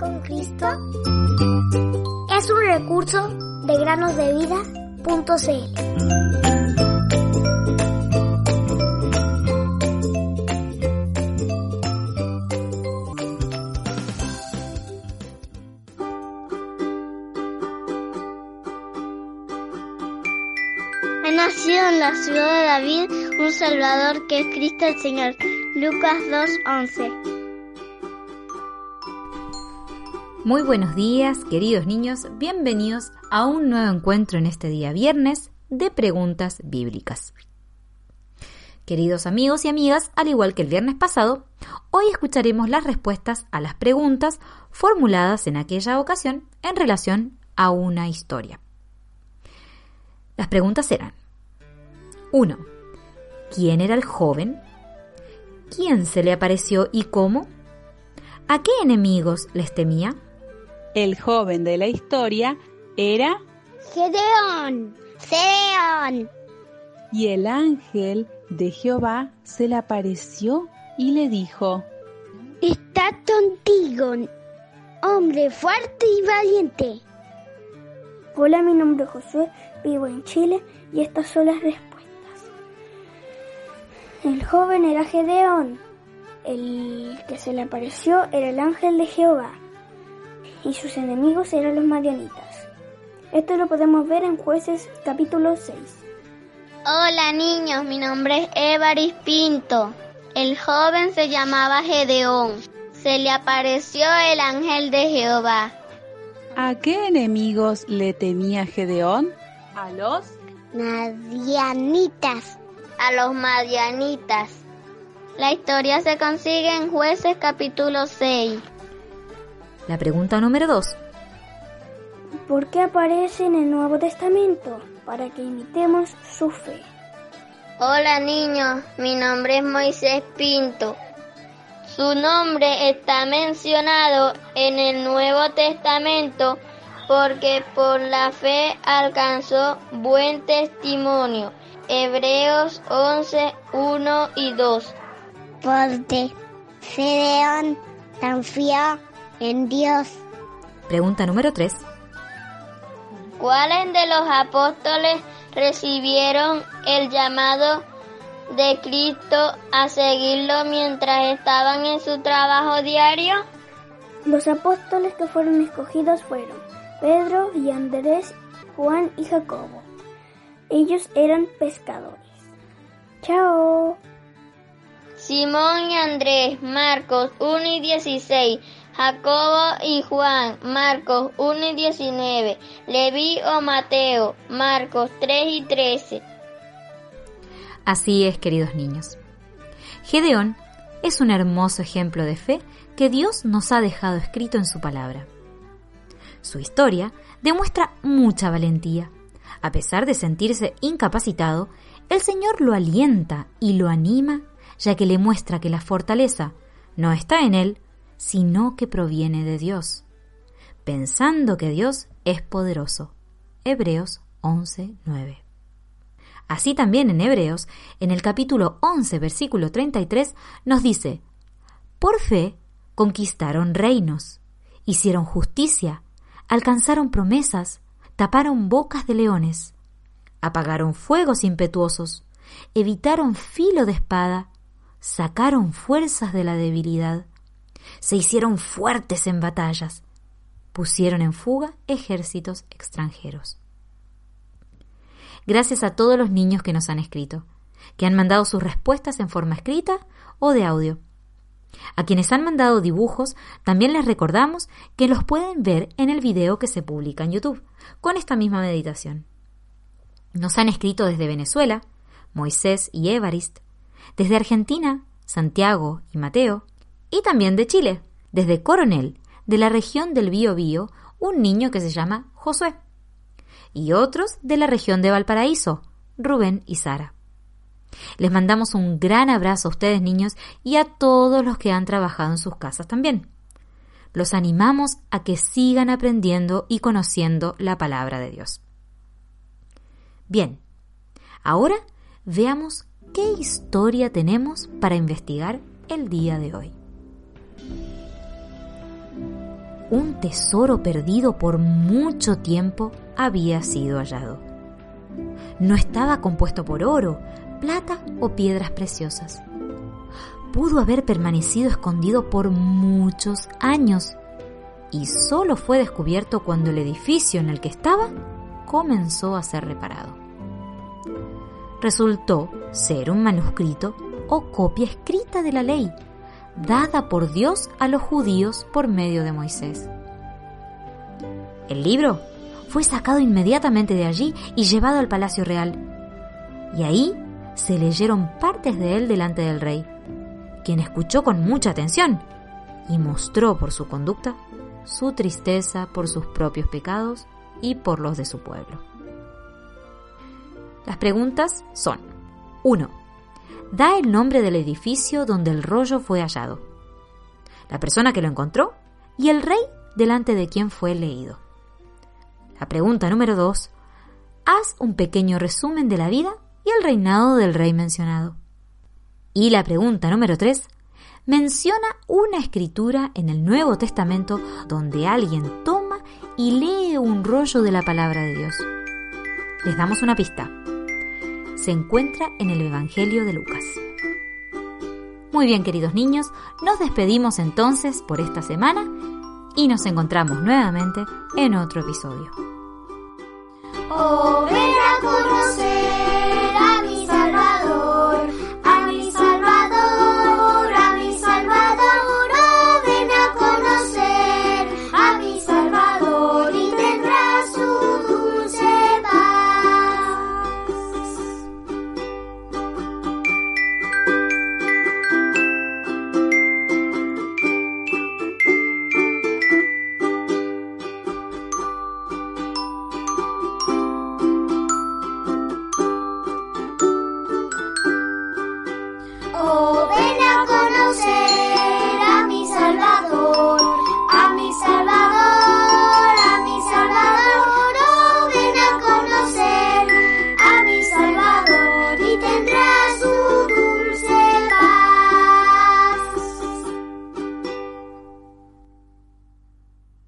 con Cristo es un recurso de granosdevida.cl. Ha nacido en la ciudad de David un Salvador que es Cristo el Señor. Lucas 2.11 Muy buenos días, queridos niños, bienvenidos a un nuevo encuentro en este día viernes de preguntas bíblicas. Queridos amigos y amigas, al igual que el viernes pasado, hoy escucharemos las respuestas a las preguntas formuladas en aquella ocasión en relación a una historia. Las preguntas eran 1. ¿Quién era el joven? ¿Quién se le apareció y cómo? ¿A qué enemigos les temía? El joven de la historia era Gedeón, Gedeón. y el ángel de Jehová se le apareció y le dijo, Está contigo, hombre fuerte y valiente. Hola, mi nombre es Josué, vivo en Chile y estas son las respuestas. El joven era Gedeón, el que se le apareció era el ángel de Jehová y sus enemigos eran los madianitas. Esto lo podemos ver en jueces capítulo 6. Hola niños, mi nombre es Evaris Pinto. El joven se llamaba Gedeón. Se le apareció el ángel de Jehová. ¿a qué enemigos le temía Gedeón? A los Madianitas. A los madianitas. La historia se consigue en jueces capítulo 6. La pregunta número 2. ¿Por qué aparece en el Nuevo Testamento? Para que imitemos su fe. Hola niños, mi nombre es Moisés Pinto. Su nombre está mencionado en el Nuevo Testamento porque por la fe alcanzó buen testimonio. Hebreos 11, 1 y 2. Porque Gedeón confió en Dios. Pregunta número 3. ¿Cuáles de los apóstoles recibieron el llamado de Cristo a seguirlo mientras estaban en su trabajo diario? Los apóstoles que fueron escogidos fueron Pedro y Andrés, Juan y Jacobo. Ellos eran pescadores. Chao. Simón y Andrés, Marcos 1 y 16, Jacobo y Juan, Marcos 1 y 19, Leví o Mateo, Marcos 3 y 13. Así es, queridos niños. Gedeón es un hermoso ejemplo de fe que Dios nos ha dejado escrito en su palabra. Su historia demuestra mucha valentía. A pesar de sentirse incapacitado, el Señor lo alienta y lo anima, ya que le muestra que la fortaleza no está en él, sino que proviene de Dios, pensando que Dios es poderoso. Hebreos 11:9. Así también en Hebreos, en el capítulo 11, versículo 33, nos dice, Por fe conquistaron reinos, hicieron justicia, alcanzaron promesas, taparon bocas de leones, apagaron fuegos impetuosos, evitaron filo de espada, sacaron fuerzas de la debilidad, se hicieron fuertes en batallas, pusieron en fuga ejércitos extranjeros. Gracias a todos los niños que nos han escrito, que han mandado sus respuestas en forma escrita o de audio. A quienes han mandado dibujos, también les recordamos que los pueden ver en el video que se publica en YouTube, con esta misma meditación. Nos han escrito desde Venezuela, Moisés y Evarist, desde Argentina, Santiago y Mateo, y también de Chile, desde Coronel, de la región del Bío un niño que se llama Josué, y otros de la región de Valparaíso, Rubén y Sara. Les mandamos un gran abrazo a ustedes niños y a todos los que han trabajado en sus casas también. Los animamos a que sigan aprendiendo y conociendo la palabra de Dios. Bien, ahora veamos qué historia tenemos para investigar el día de hoy. Un tesoro perdido por mucho tiempo había sido hallado. No estaba compuesto por oro, plata o piedras preciosas. Pudo haber permanecido escondido por muchos años y solo fue descubierto cuando el edificio en el que estaba comenzó a ser reparado. Resultó ser un manuscrito o copia escrita de la ley, dada por Dios a los judíos por medio de Moisés. El libro fue sacado inmediatamente de allí y llevado al palacio real, y ahí se leyeron partes de él delante del rey, quien escuchó con mucha atención y mostró por su conducta su tristeza por sus propios pecados y por los de su pueblo. Las preguntas son 1. Da el nombre del edificio donde el rollo fue hallado, la persona que lo encontró y el rey delante de quien fue leído. La pregunta número 2. Haz un pequeño resumen de la vida y el reinado del rey mencionado. Y la pregunta número 3 menciona una escritura en el Nuevo Testamento donde alguien toma y lee un rollo de la palabra de Dios. Les damos una pista. Se encuentra en el Evangelio de Lucas. Muy bien, queridos niños, nos despedimos entonces por esta semana y nos encontramos nuevamente en otro episodio. Oh,